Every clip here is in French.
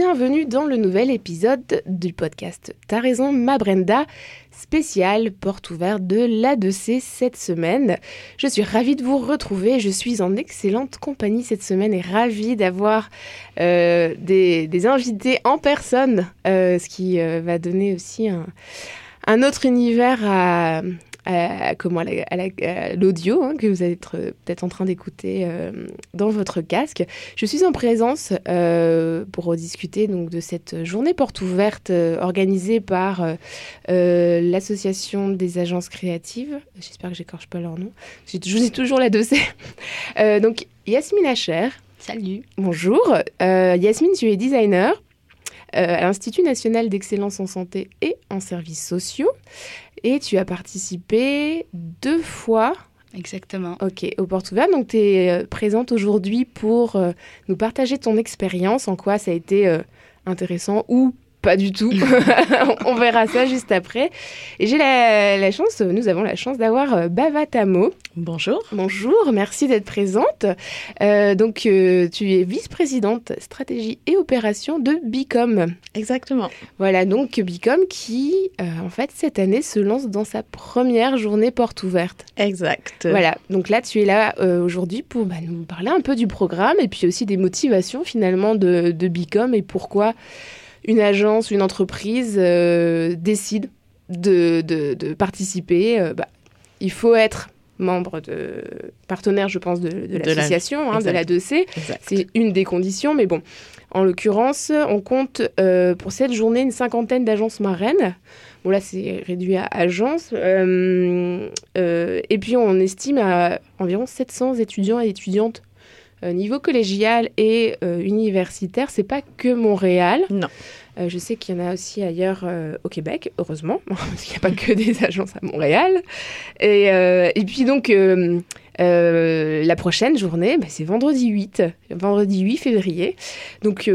bienvenue dans le nouvel épisode du podcast T'as raison, ma Brenda, spécial porte ouverte de l'A2C cette semaine. Je suis ravie de vous retrouver, je suis en excellente compagnie cette semaine et ravie d'avoir euh, des, invités en personne, euh, ce qui euh, va donner aussi un, un autre univers à, à, comment, à la- à l'audio hein, que vous être euh, peut-être en train d'écouter euh, dans votre casque. Je suis en présence euh, pour discuter donc de cette journée porte ouverte euh, organisée par euh, euh, l'association des agences créatives. J'espère que j'écorche pas leur nom. Je vous dis toujours la. Euh, donc Yasmine Hacher. Salut. Bonjour. Euh, Yasmine, tu es designer euh, à l'Institut national d'excellence en santé et en services sociaux. Et tu as participé deux fois Exactement. Ok, au Porte Ouverte. Donc, tu es présente aujourd'hui pour euh, nous partager ton expérience, en quoi ça a été euh, intéressant ou pas du tout. On verra ça juste après. Et j'ai la, la chance, nous avons la chance d'avoir euh, Bava Tamo. Bonjour. Bonjour, merci d'être présente. Euh, donc, euh, tu es vice-présidente stratégie et opération de Bicom. Exactement. Voilà, donc Bicom qui, euh, en fait, cette année se lance dans sa première journée porte ouverte. Exact. Voilà, donc là tu es là aujourd'hui pour bah, nous parler un peu du programme et puis aussi des motivations finalement de, de Bicom et pourquoi une agence, une entreprise euh, décide de, de- de participer. Euh, bah, il faut être membre de partenaire, je pense, de, de De la- l'association, hein, de la exact. 2C. Exact. C'est une des conditions, mais bon, en l'occurrence, on compte euh, pour cette journée une cinquantaine d'agences marraines. Bon, là, c'est réduit à agences. Euh, euh, et puis, on estime à environ 700 étudiants et étudiantes niveau collégial et universitaire. C'est pas que Montréal. Non. Euh, je sais qu'il y en a aussi ailleurs euh, au Québec, heureusement, parce qu'il n'y a pas que des agences à Montréal. Et, euh, et puis donc, la prochaine journée, bah, c'est vendredi 8, vendredi 8 février. Donc,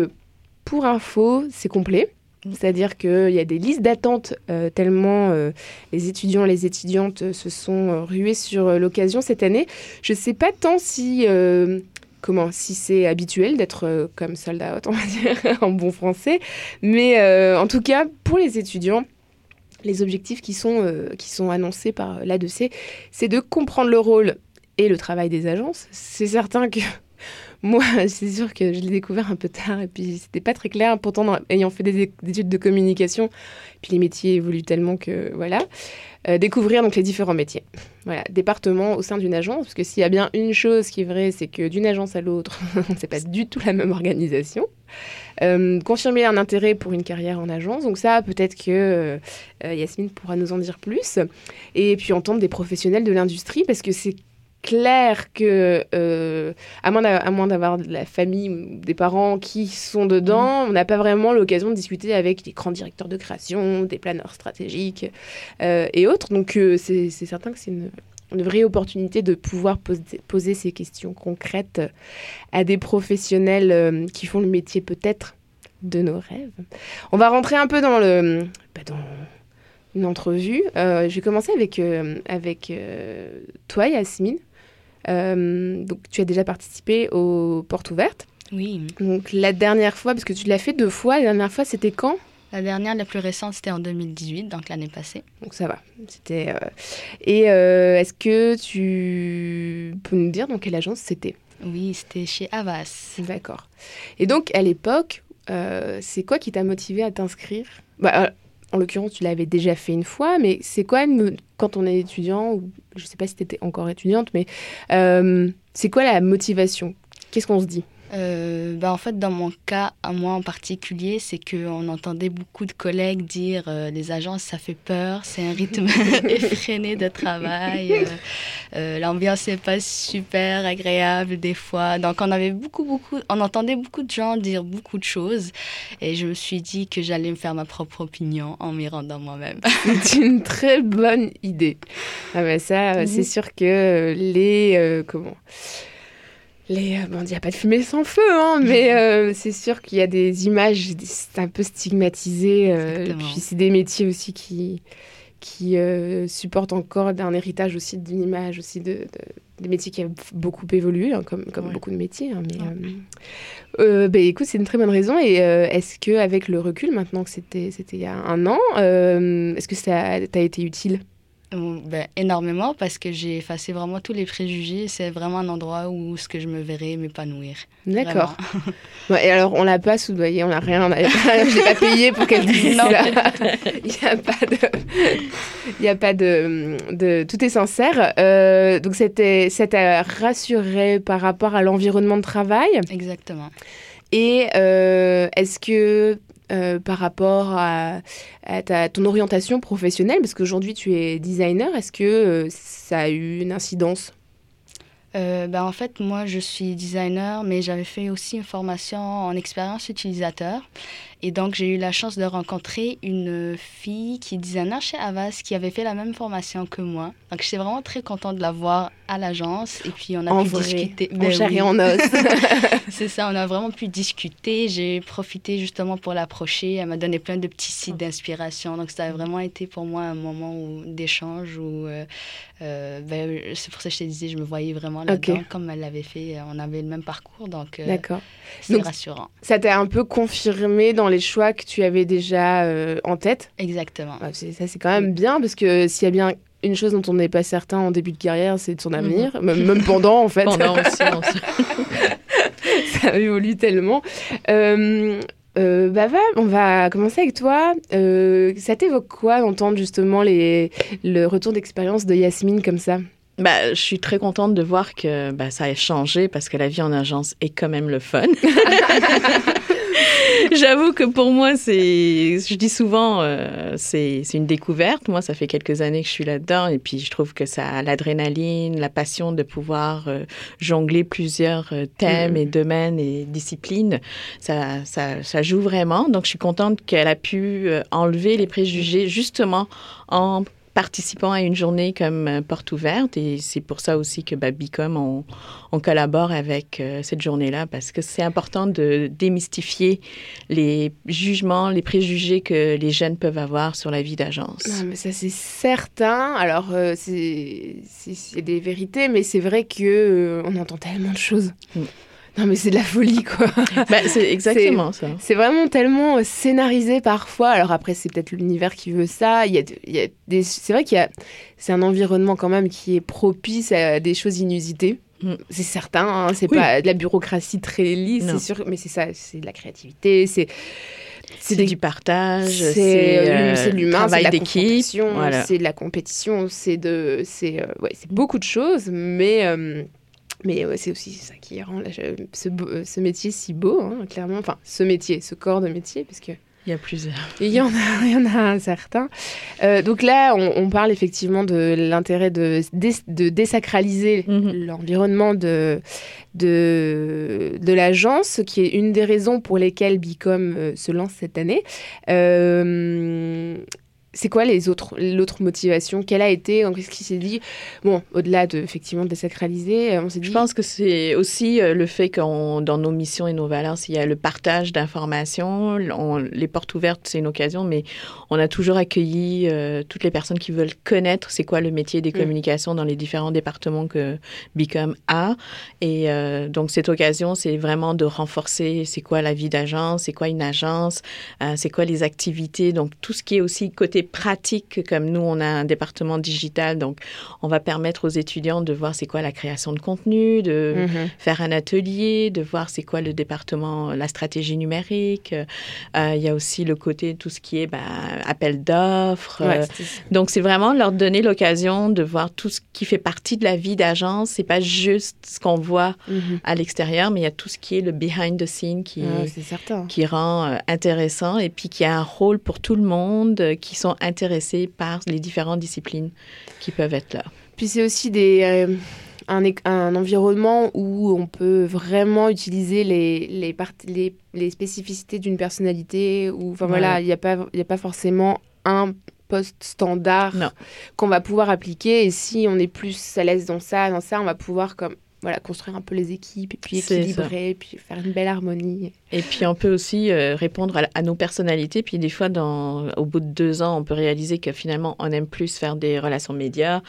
pour info, c'est complet. C'est-à-dire qu'il y a des listes d'attente euh, tellement euh, les étudiants, les étudiantes se sont rués sur l'occasion cette année. Je ne sais pas tant si, euh, comment, si c'est habituel d'être euh, comme sold out, on va dire, en bon français. Mais euh, en tout cas, pour les étudiants, les objectifs qui sont, euh, qui sont annoncés par l'A2C, c'est de comprendre le rôle et le travail des agences. C'est certain que moi, c'est sûr que je l'ai découvert un peu tard et puis c'était pas très clair. Pourtant, ayant fait des, des études de communication, puis les métiers évoluent tellement que voilà. Euh, découvrir donc les différents métiers. Voilà, département au sein d'une agence, parce que s'il y a bien une chose qui est vraie, c'est que d'une agence à l'autre, c'est pas du tout la même organisation. Euh, confirmer un intérêt pour une carrière en agence, donc ça, peut-être que euh, Yasmine pourra nous en dire plus. Et puis entendre des professionnels de l'industrie, parce que c'est clair que, euh, à moins d'avoir de la famille ou des parents qui sont dedans, on n'a pas vraiment l'occasion de discuter avec des grands directeurs de création, des planeurs stratégiques euh, et autres. Donc euh, c'est certain que c'est une, une vraie opportunité de pouvoir poser, poser ces questions concrètes à des professionnels qui font le métier peut-être de nos rêves. On va rentrer un peu dans le bah, dans une entrevue. Euh, je vais commencer avec euh, avec euh, toi, Yasmine. Euh, donc tu as déjà participé aux portes ouvertes. Oui. Donc la dernière fois, parce que tu l'as fait deux fois, la dernière fois c'était quand? La dernière, la plus récente, c'était en 2018, donc l'année passée. Donc ça va. C'était. euh, Et euh, est-ce que tu peux nous dire dans quelle agence c'était? Oui, c'était chez Avas. D'accord. Et donc à l'époque, euh, c'est quoi qui t'a motivé à t'inscrire? Bah, En l'occurrence, tu l'avais déjà fait une fois, mais c'est quoi quand on est étudiant ou je sais pas si tu étais encore étudiante, mais euh, c'est quoi la motivation? Qu'est-ce qu'on se dit? Euh, bah, en fait, dans mon cas, à moi en particulier, c'est qu'on entendait beaucoup de collègues dire euh, les agences, ça fait peur, c'est un rythme effréné de travail, euh, euh, l'ambiance n'est pas super agréable des fois. Donc, on avait beaucoup, beaucoup, on entendait beaucoup de gens dire beaucoup de choses, et je me suis dit que j'allais me faire ma propre opinion en m'y rendant moi-même. C'est une très bonne idée. Ah bah ça, c'est sûr que les euh, comment les euh, bon, il n'y a pas de fumée sans feu, hein, mais euh, c'est sûr qu'il y a des images c'est un peu stigmatisé. euh, puis c'est des métiers aussi qui qui euh, supportent encore un héritage aussi d'une image aussi de, de- des métiers qui ont beaucoup évolué, hein, comme comme Ouais. beaucoup de métiers. hein, mais bah, écoute, c'est une très bonne raison. Et est-ce que avec le recul, maintenant que c'était il y a un an, est-ce que ça t'a été utile? Ben, énormément parce que j'ai effacé vraiment tous les préjugés. C'est vraiment un endroit où ce que je me verrais m'épanouir. D'accord. Bon, et alors, on l'a pas soudoyé, on n'a rien, je l'ai pas payé pour qu'elle dise Non. Il n'y a pas de, il y a pas de, de, tout est sincère. Euh, donc c'était, t'a rassuré par rapport à l'environnement de travail? Exactement. Et euh, est-ce que euh, par rapport à, ton orientation professionnelle, parce qu'aujourd'hui tu es designer, est-ce que euh, ça a eu une incidence? Euh, ben, en fait, moi, je suis designer, mais j'avais fait aussi une formation en expérience utilisateur. Et donc, j'ai eu la chance de rencontrer une fille qui est designer chez Avas, qui avait fait la même formation que moi. Donc, j'étais vraiment très contente de la voir à l'agence. Et puis, on a En pu vrai, discuter. en chair oui. et en os C'est ça, on a vraiment pu discuter. J'ai profité justement pour l'approcher. Elle m'a donné plein de petits sites d'inspiration. Donc, ça a vraiment été pour moi un moment d'échange où, euh, euh, ben, c'est pour ça que je te disais, je me voyais vraiment là-dedans. Comme elle l'avait fait, on avait le même parcours. Donc, euh, c'est rassurant. Ça t'a un peu confirmé dans les choix que tu avais déjà euh, en tête Exactement. Ça, c'est quand même bien, parce que s'il y a bien une chose dont on n'est pas certain en début de carrière, c'est de son avenir, même, même pendant, en fait. Pendant aussi, ça évolue tellement. Euh, euh, bah va, on va commencer avec toi. Euh, ça t'évoque quoi d'entendre justement les, le retour d'expérience de Yasmine comme ça? Bah, je suis très contente de voir que bah, ça a changé parce que la vie en agence est quand même le fun. J'avoue que pour moi, c'est, je dis souvent, euh, c'est, une découverte. Moi, ça fait quelques années que je suis là-dedans et puis je trouve que ça a l'adrénaline, la passion de pouvoir euh, jongler plusieurs euh, thèmes Mhm. et domaines et disciplines. Ça, ça, ça joue vraiment. Donc, je suis contente qu'elle a pu euh, enlever les préjugés justement en participant à une journée comme euh, porte ouverte et c'est pour ça aussi que bah, Bicom on, on collabore avec euh, cette journée-là parce que c'est important de démystifier les jugements, les préjugés que les jeunes peuvent avoir sur la vie d'agence. Non, mais ça c'est certain. Alors euh, c'est des vérités, mais c'est vrai que euh, on entend tellement de choses. Mm. Non mais c'est de la folie quoi. Ben, c'est exactement ça. C'est vraiment tellement euh, scénarisé parfois. Alors après, c'est peut-être l'univers qui veut ça. Il y a, il y a des, c'est vrai qu'il y a, c'est un environnement quand même qui est propice à des choses inusitées. Mm. C'est certain. hein, c'est Oui. pas de la bureaucratie très lisse, c'est sûr. Mais c'est ça, c'est de la créativité. C'est C'est des- du partage, c'est euh, euh, l'humain, c'est de la Voilà. c'est de la compétition, c'est de, c'est euh, ouais, beaucoup de choses, mais euh, mais c'est aussi ça qui rend la- ce, beau- euh, ce métier si beau, hein, clairement. Enfin, ce métier, ce corps de métier, parce que Il y a plusieurs. il y en a, il y en a un certain. Euh, donc là, on, on parle effectivement de l'intérêt de, dés- de désacraliser Mhm. l'environnement de, de, de l'agence, qui est une des raisons pour lesquelles Bicom euh, se lance cette année. Euh, c'est quoi les autres, l'autre motivation? Quelle a été Qu'est-ce qui s'est dit? Bon, au-delà de effectivement désacraliser, euh, on s'est dit. Je pense que c'est aussi euh, le fait qu'on, dans nos missions et nos valeurs, il y a le partage d'informations. On- les portes ouvertes, c'est une occasion, mais on a toujours accueilli euh, toutes les personnes qui veulent connaître c'est quoi le métier des Mm. communications dans les différents départements que Bicom a. Et euh, donc, cette occasion, c'est vraiment de renforcer c'est quoi la vie d'agence, c'est quoi une agence, euh, c'est quoi les activités. Donc, tout ce qui est aussi côté pratique, comme nous, on a un département digital, donc on va permettre aux étudiants de voir c'est quoi la création de contenu, de Mhm. faire un atelier, de voir c'est quoi le département, la stratégie numérique. Euh, Il y a aussi le côté, tout ce qui est ben, appel d'offres. Ouais, Euh, donc, c'est vraiment leur donner l'occasion de voir tout ce qui fait partie de la vie d'agence. C'est pas juste ce qu'on voit Mhm. à l'extérieur, mais il y a tout ce qui est le behind the scene qui, Ah, qui rend euh, intéressant et puis qui a un rôle pour tout le monde euh, qui sont intéressés par les différentes disciplines qui peuvent être là. Puis c'est aussi des, euh, un, environnement où on peut vraiment utiliser les, les, parti- les, les spécificités d'une personnalité. Ou, enfin Voilà. voilà, il n'y a, pas- y a pas forcément un poste standard qu'on va pouvoir appliquer. Et si on est plus à l'aise dans ça, dans ça, on va pouvoir comme, voilà, construire un peu les équipes et puis équilibrer, puis faire une belle harmonie. Et puis on peut aussi euh, répondre à, à nos personnalités. Puis des fois, dans, au bout de deux ans, on peut réaliser que finalement, on aime plus faire des relations médias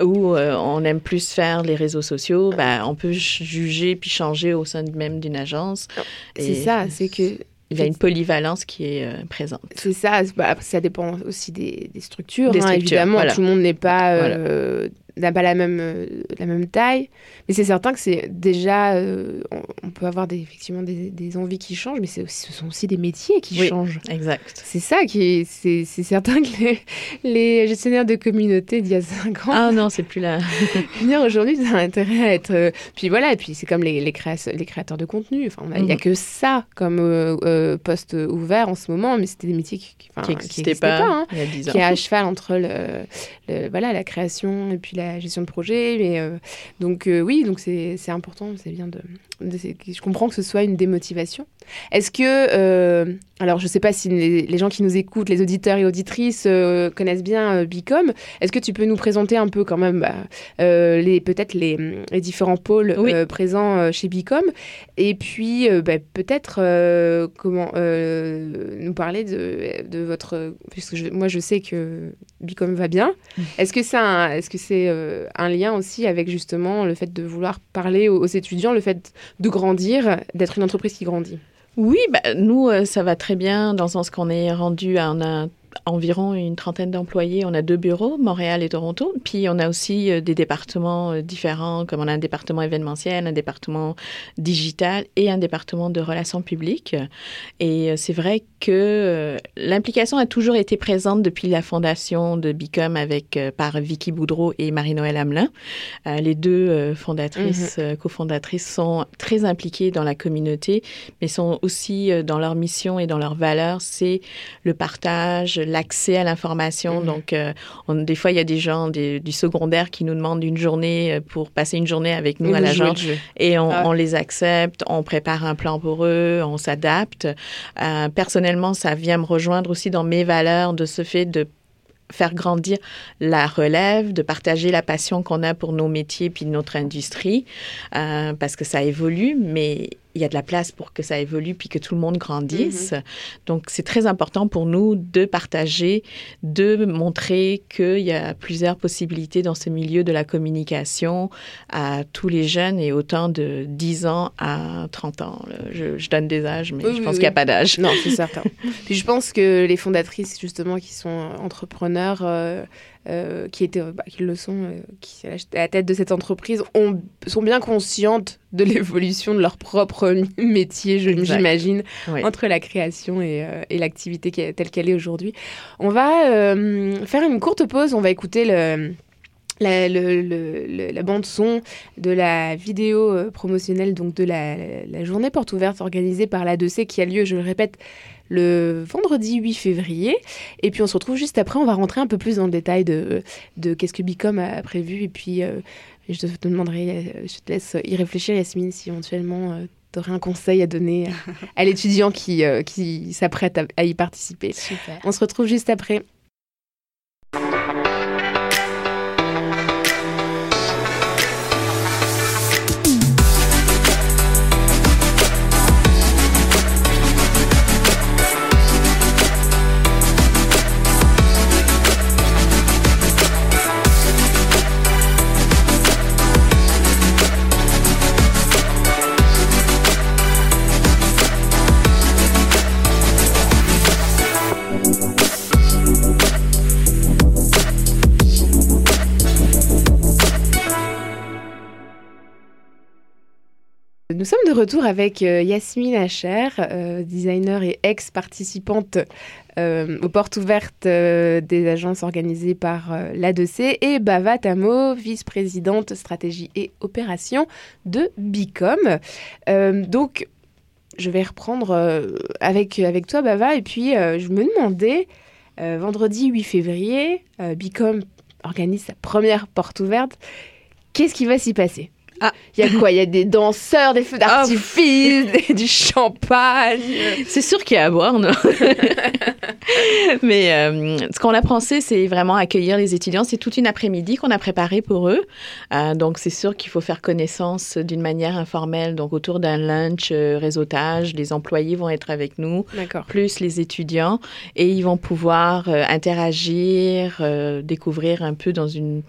ou euh, on aime plus faire les réseaux sociaux. Ben, on peut ju- juger puis changer au sein même d'une agence. C'est Et ça, c'est que Il y a une polyvalence qui est euh, présente. C'est ça, bah, ça dépend aussi des, des structures, Des hein, évidemment. voilà. Tout le monde n'est pas, euh, n'a pas la même, euh, la même taille. Mais c'est certain que c'est déjà, euh, on, on peut avoir des, effectivement des, des envies qui changent, mais c'est aussi, ce sont aussi des métiers qui Oui. changent. Exact. C'est ça qui est, c'est, c'est certain que les, les gestionnaires de communauté d'il y a 5 ans, Ah non, c'est plus là. venir aujourd'hui, ça a intérêt à être. euh, Puis voilà, et puis c'est comme les, les, créa- les créateurs de contenu. Enfin, on a- il n'y a Mhm. que ça comme euh, euh, poste ouvert en ce moment, mais c'était des métiers qui qui enfin, n'existait existaient pas, hein il y a dix ans. qui est à cheval entre le, le- voilà, la création et puis la gestion de projet. Mais, euh, donc euh, oui, donc c'est important, c'est bien de, Je comprends que ce soit une démotivation. Est-ce que... euh, alors je ne sais pas si les, les gens qui nous écoutent, les auditeurs et auditrices euh, connaissent bien euh, Bicom. Est-ce que tu peux nous présenter un peu quand même bah, les peut-être les, les différents pôles Oui. présents chez Bicom? Et puis bah, peut-être comment nous parler de, de votre puisque je- moi je sais que Bicom va bien. Est-ce que c'est un, est-ce que c'est un lien aussi avec justement le fait de vouloir parler aux, aux étudiants, le fait de grandir, d'être une entreprise qui grandit. Oui, bah, nous, euh, ça va très bien dans le sens qu'on est rendu à a environ une trentaine d'employés. On a deux bureaux, Montréal et Toronto. Puis on a aussi euh, des départements euh, différents, comme on a un département événementiel, un département digital et un département de relations publiques. Et euh, c'est vrai que l'implication a toujours été présente depuis la fondation de Bicom avec par Vicky Boudreau et Marie-Noël Hamelin. Les deux fondatrices, euh, cofondatrices sont très impliquées dans la communauté, mais sont aussi dans leur mission et dans leurs valeurs, c'est le partage, l'accès à l'information. Mhm. Donc, euh, on- des fois, il y a des gens des- du secondaire qui nous demandent une journée euh, pour passer une journée avec nous Et à l'agence et on, Ah. on les accepte, on prépare un plan pour eux, on s'adapte. Euh, personnellement, ça vient me rejoindre aussi dans mes valeurs de ce fait de faire grandir la relève, de partager la passion qu'on a pour nos métiers puis notre industrie, euh, parce que ça évolue, mais il y a de la place pour que ça évolue puis que tout le monde grandisse. Donc, c'est très important pour nous de partager, de montrer qu'il y a plusieurs possibilités dans ce milieu de la communication à tous les jeunes et autant de 10 ans à 30 ans. Je, je donne des âges, mais Oui, je pense oui. qu'il n'y a pas d'âge. Non, c'est certain. Puis je pense que les fondatrices, justement, qui sont entrepreneurs, euh, euh, qui, étaient, bah, qui le sont, euh, qui sont à la tête de cette entreprise, ont, sont bien conscientes de l'évolution de leur propre métier, j'imagine, Oui. entre la création et, euh, et l'activité telle qu'elle est aujourd'hui. On va euh, faire une courte pause, on va écouter le... La, le- le- le- la bande son de la vidéo euh, promotionnelle donc de la, la journée porte ouverte organisée par la 2C qui a lieu, je le répète, le vendredi 8 février. Et puis on se retrouve juste après, on va rentrer un peu plus dans le détail de, de qu'est-ce que Bicom a prévu. Et puis euh, je te demanderai, euh, je te laisse y réfléchir Yasmine si éventuellement tu aurais un conseil à donner à, à l'étudiant qui, euh, qui s'apprête à- à y participer. Super. On se retrouve juste après. Nous sommes de retour avec euh, Yasmine Hacher, euh, designer et ex-participante euh, aux portes ouvertes des agences organisées par l'ADC, et Bava Tamo, vice-présidente stratégie et opération de Bicom. Donc, je vais reprendre avec, avec toi, Bava, et puis je me demandais, vendredi 8 février, Bicom organise sa première porte ouverte. Qu'est-ce qui va s'y passer? Ah. Il y a quoi? Il y a des danseurs, des feux d'artifice, des- du champagne. C'est sûr qu'il y a à boire, non? Mais euh, ce qu'on a pensé, c'est vraiment accueillir les étudiants. C'est toute une après-midi qu'on a préparé pour eux. Euh, donc, c'est sûr qu'il faut faire connaissance d'une manière informelle. Donc, autour d'un lunch, euh, réseautage, les employés vont être avec nous, plus les étudiants, et ils vont pouvoir interagir, découvrir un peu dans, une,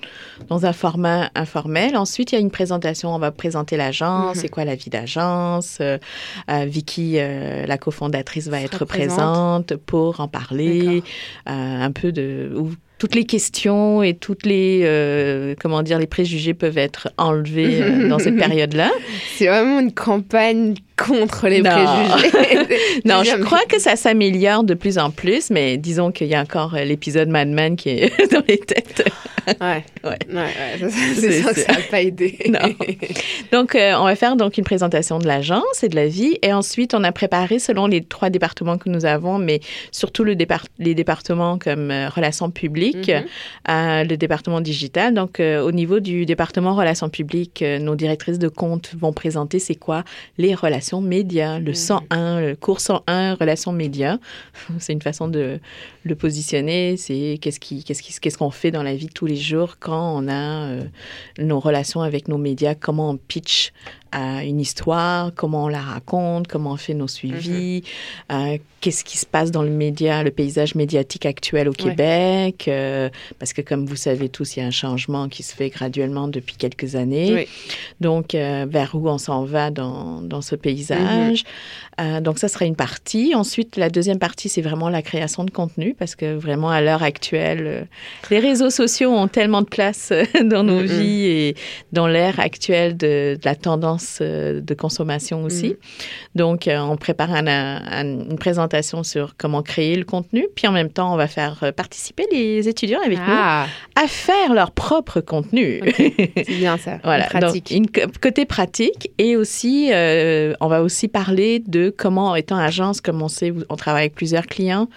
dans un format informel. Ensuite, il y a une présentation. On va présenter l'agence, Mhm. c'est quoi la vie d'agence. Euh, euh, Vicky, euh, la cofondatrice, va être présente. présente pour en parler, un peu de où toutes les questions et toutes les euh, comment dire les préjugés peuvent être enlevés euh, dans cette période-là. C'est vraiment une campagne contre les Non. préjugés. Non, je crois que ça s'améliore de plus en plus, mais disons qu'il y a encore euh, l'épisode Mad Men qui est dans les têtes. Ouais, Ouais. ouais, C'est- sûr que ça n'a pas aidé. Non. Donc, euh, on va faire donc une présentation de l'agence et de la vie. Et ensuite, on a préparé selon les trois départements que nous avons, mais surtout le départ- les départements comme euh, relations publiques, Mhm. euh, le département digital. Donc, au niveau du département relations publiques, nos directrices de compte vont présenter c'est quoi les relations médias, le Mhm. 101, le cours 101 relations médias. c'est une façon de le positionner. C'est qu'est-ce qui, qu'est-ce qui, qu'est-ce qu'on fait dans la vie de tous les jours quand on a euh, nos relations avec nos médias, comment on pitch à une histoire, comment on la raconte, comment on fait nos suivis, euh, qu'est-ce qui se passe dans le média, le paysage médiatique actuel au Ouais. Québec, euh, parce que comme vous savez tous, il y a un changement qui se fait graduellement depuis quelques années. Oui. Donc, euh, vers où on s'en va dans, dans ce paysage. Euh, donc, ça sera une partie. Ensuite, la deuxième partie, c'est vraiment la création de contenu, parce que vraiment, à l'heure actuelle, euh, les réseaux sociaux ont tellement de place euh, dans nos Mhm. vies et dans l'ère actuelle de, de la tendance euh, de consommation aussi. Mhm. Donc, euh, on prépare un- un- une présentation sur comment créer le contenu, puis en même temps, on va faire euh, participer les étudiants avec Ah, nous à faire leur propre contenu. c'est bien ça. Voilà, pratique. donc une co- côté pratique et aussi euh, on va aussi parler de comment étant agence comme on sait on travaille avec plusieurs clients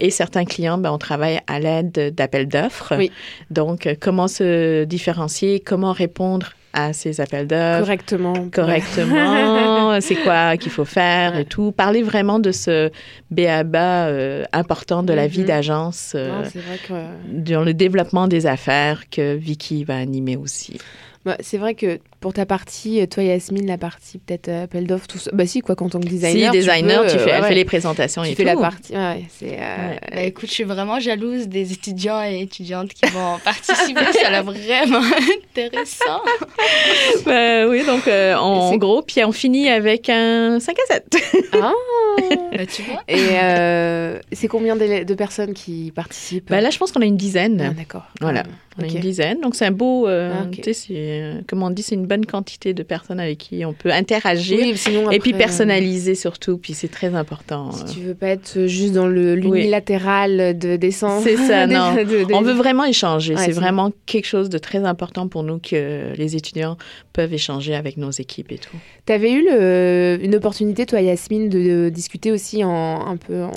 et certains clients ben, on travaille à l'aide d'appels d'offres. Oui. Donc comment se différencier, comment répondre à ces appels d'offres Correctement. correctement, c'est quoi qu'il faut faire Ouais. et tout. Parler vraiment de ce béaba euh, important de la vie Mhm. d'agence euh, que. dans le développement des affaires que Vicky va animer aussi. Bah, c'est vrai que pour ta partie, euh, toi Yasmine, la partie peut-être euh, appel d'offres, tout ça. Bah si, quoi, qu'en tant que designer. si, designer, tu, euh, fais, elle ouais, fait les présentations Tu et fais tout. la partie. Ouais, c'est. euh, Ouais. Bah, écoute, je suis vraiment jalouse des étudiants et étudiantes qui vont participer. Ça a l'air vraiment intéressant. Ben oui, donc euh, en gros, puis on finit avec un 5 à 7. Ah Bah, tu vois Et euh, c'est combien de, de personnes qui participent? Ben là, je pense qu'on a une dizaine. Ah, D'accord. Voilà. Ah, On a une dizaine. Donc, c'est un beau. euh, Ah, tu sais, c'est, euh, comme on dit, c'est une bonne quantité de personnes avec qui on peut interagir. Oui, sinon, et puis personnaliser surtout. Puis c'est très important. Si tu veux pas être juste dans le l'unilatéral de descendre. C'est ça, des- non. de- de- On veut vraiment échanger. Ouais, c'est vraiment quelque chose de très important pour nous que les étudiants peuvent échanger avec nos équipes et tout. T'avais eu le- une opportunité, toi, Yasmine, de, de discuter aussi en, un peu en,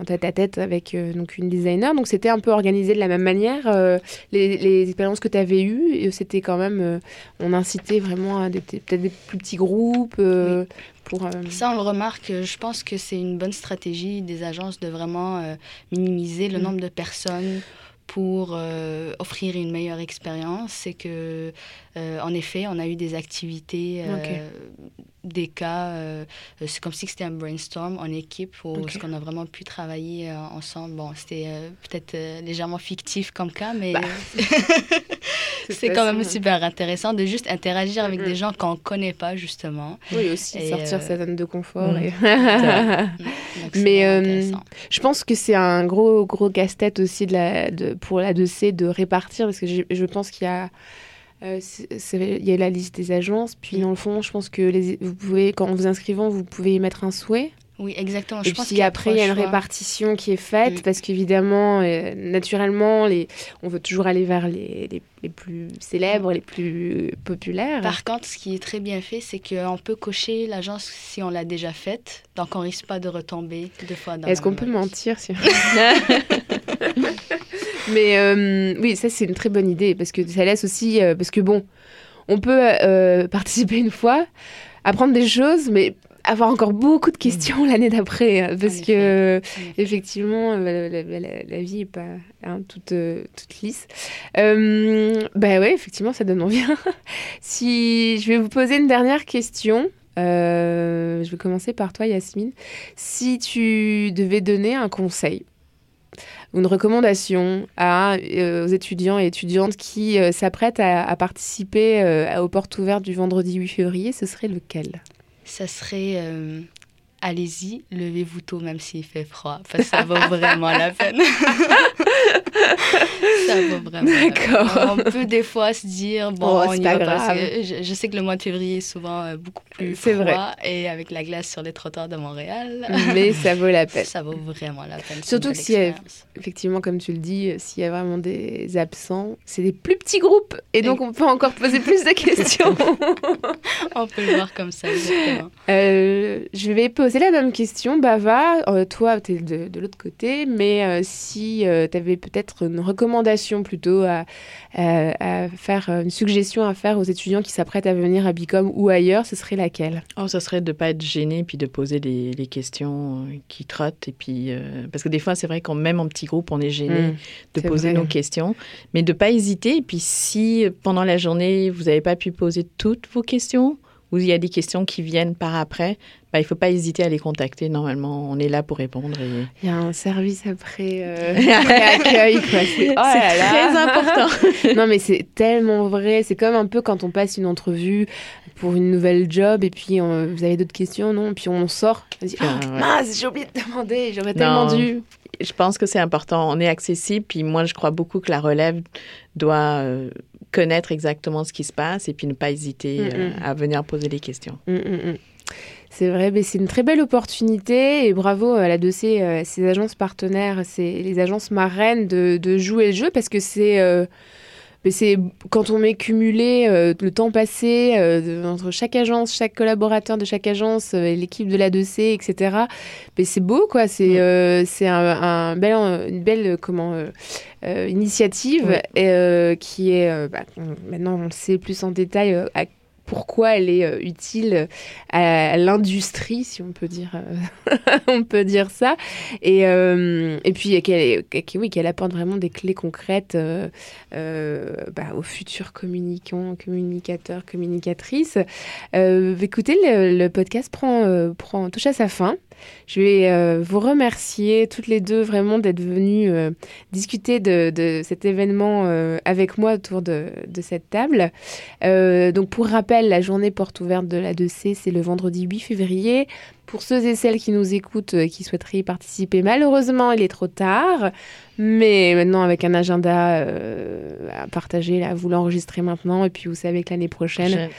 en tête à tête avec euh, donc une designer. Donc, c'était un peu organisé de la même manière. euh, les, les expériences que tu avais eues, et c'était quand même. euh, on incitait vraiment à des- peut-être des plus petits groupes. euh, pour, euh, Ça, on le remarque. Je pense que c'est une bonne stratégie des agences de vraiment euh, minimiser le Mm. nombre de personnes pour euh, offrir une meilleure expérience. C'est que, euh, en effet, on a eu des activités, euh. Des cas. euh, c'est comme si c'était un brainstorm en équipe où Ok. ce qu'on a vraiment pu travailler euh, ensemble. Bon, c'était euh, peut-être légèrement fictif comme cas, mais Bah, c'est quand même super intéressant de juste interagir avec Mm. des gens qu'on ne connaît pas, justement. Oui, aussi Et, sortir sa zone de confort. Mm. et- Donc, c'est Mais. Je pense que c'est un gros, gros casse-tête aussi de la, de, pour la 2C de répartir, parce que je, je pense qu'il y a Il y a la liste des agences, puis dans le fond, je pense que les, vous pouvez, quand vous inscrivant, vous pouvez y mettre un souhait. Oui, exactement. Et Je pense puis a après, il y a une choix. répartition qui est faite, Mm. parce qu'évidemment, euh, naturellement, les, on veut toujours aller vers les, les, les plus célèbres, les plus populaires. Par contre, ce qui est très bien fait, c'est qu'on peut cocher l'agence si on l'a déjà faite. Donc, on risque pas de retomber deux fois dans Est-ce qu'on peut mentir si... Mais euh, oui, ça c'est une très bonne idée parce que ça laisse aussi euh, parce que bon, on peut euh, participer une fois, apprendre des choses, mais avoir encore beaucoup de questions l'année d'après hein, parce que effectivement la, la- la- la vie est pas hein, toute toute lisse. Bah ouais, effectivement, ça donne envie. si je vais vous poser une dernière question. je vais commencer par toi, Yasmine. Si tu devais donner un conseil une recommandation euh, aux étudiants et étudiantes qui euh, s'apprêtent à, participer euh, aux portes ouvertes du vendredi 8 février, ce serait lequel? Allez-y, levez-vous tôt même s'il fait froid, parce que ça vaut vraiment la peine. ça vaut vraiment la peine. D'accord. On peut des fois se dire, bon, Oh, on y pas va parce grave. que je, je sais que le mois de février est souvent euh, beaucoup plus C'est froid. vrai. Et avec la glace sur les trottoirs de Montréal, Mais ça vaut la peine. ça vaut vraiment la peine. Surtout que expérience. Effectivement, comme tu le dis, euh, s'il y a vraiment des absents, c'est des plus petits groupes et donc on peut encore poser plus de questions. On peut le voir comme ça, exactement. Euh, je vais poser la même question, Bava. Euh, toi, tu es de, de l'autre côté, mais euh, si tu avais peut-être une recommandation plutôt à, à- à faire, euh, une suggestion à faire aux étudiants qui s'apprêtent à venir à Bicom ou ailleurs, ce serait laquelle? Oh, ça serait de ne pas être gêné puis de poser les, les questions euh, qui trottent. Et puis, euh, parce que des fois, c'est vrai qu'on même en petit groupe, on est gêné Mm, de poser vrai. nos questions. Mais de ne pas hésiter. Et puis, si euh, pendant la journée, vous n'avez pas pu poser toutes vos questions ou il y a des questions qui viennent par après, bah, il ne faut pas hésiter à les contacter. Normalement, on est là pour répondre. et- Il y a un service après, euh, après accueil. quoi. C'est oh très important. non, mais c'est tellement vrai. C'est comme un peu quand on passe une entrevue pour une nouvelle job et puis euh, vous avez d'autres questions, non? Puis on sort. On dit, Ah, Ah, ouais. mince, j'ai oublié de demander, j'aurais tellement dû. Je pense que c'est important. On est accessible. Puis moi, je crois beaucoup que la relève doit euh, connaître exactement ce qui se passe et puis ne pas hésiter Mm, euh, mm. à venir poser les questions. Mm. C'est vrai, mais c'est une très belle opportunité et bravo à la 2C, euh, ces agences partenaires, les agences marraines de, de jouer le jeu parce que c'est euh, mais c'est quand on met cumulé euh, le temps passé euh, entre chaque agence, chaque collaborateur de chaque agence euh, et l'équipe de la 2C, etc. Mais c'est beau quoi, c'est c'est un, un bel, une belle comment initiative Ouais. et, qui est bah, maintenant on le sait plus en détail à pourquoi elle est euh, utile à, l'industrie, si on peut dire, euh, on peut dire ça, et, euh, et puis qu'elle, oui, qu'elle apporte vraiment des clés concrètes bah, aux futurs communicants, communicateurs, communicatrices. Écoutez, le, le podcast prend, prend touche à sa fin. Je vais euh, vous remercier toutes les deux vraiment d'être venues euh, discuter de, cet événement euh, avec moi autour de, cette table. Donc pour rappel, la journée porte ouverte de la 2C, c'est le vendredi 8 février. Pour ceux et celles qui nous écoutent, euh, qui souhaiteraient y participer, malheureusement, il est trop tard. Mais maintenant, avec un agenda à partager, là, vous l'enregistrez maintenant. Et puis, vous savez que l'année prochaine,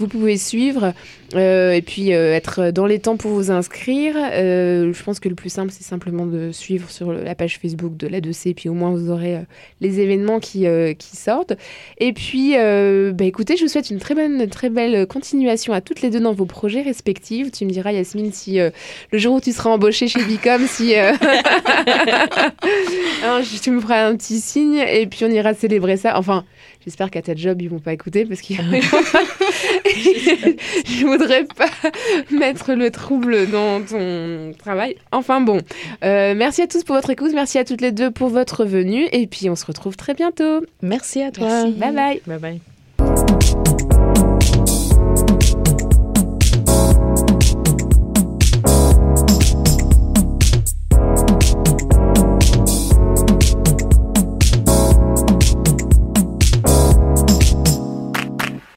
vous pouvez suivre euh, et puis euh, être dans les temps pour vous inscrire. Euh, je pense que le plus simple, c'est simplement de suivre sur la page Facebook de la 2C, et puis au moins vous aurez les événements qui, qui sortent. Et puis, bah, écoutez, je vous souhaite une très bonne, très belle continuation à toutes les deux dans vos projets respectifs. Tu me diras, Yasmine, si le jour où tu seras embauchée chez Bicom, si tu me feras un petit signe et puis on ira célébrer ça. Enfin, j'espère qu'à ta job, ils vont pas écouter parce qu'ils vont pas- je voudrais pas mettre le trouble dans ton travail. Enfin bon, Euh, merci à tous pour votre écoute, merci à toutes les deux pour votre venue et puis on se retrouve très bientôt. Merci à toi. Merci. Bye bye. Bye bye.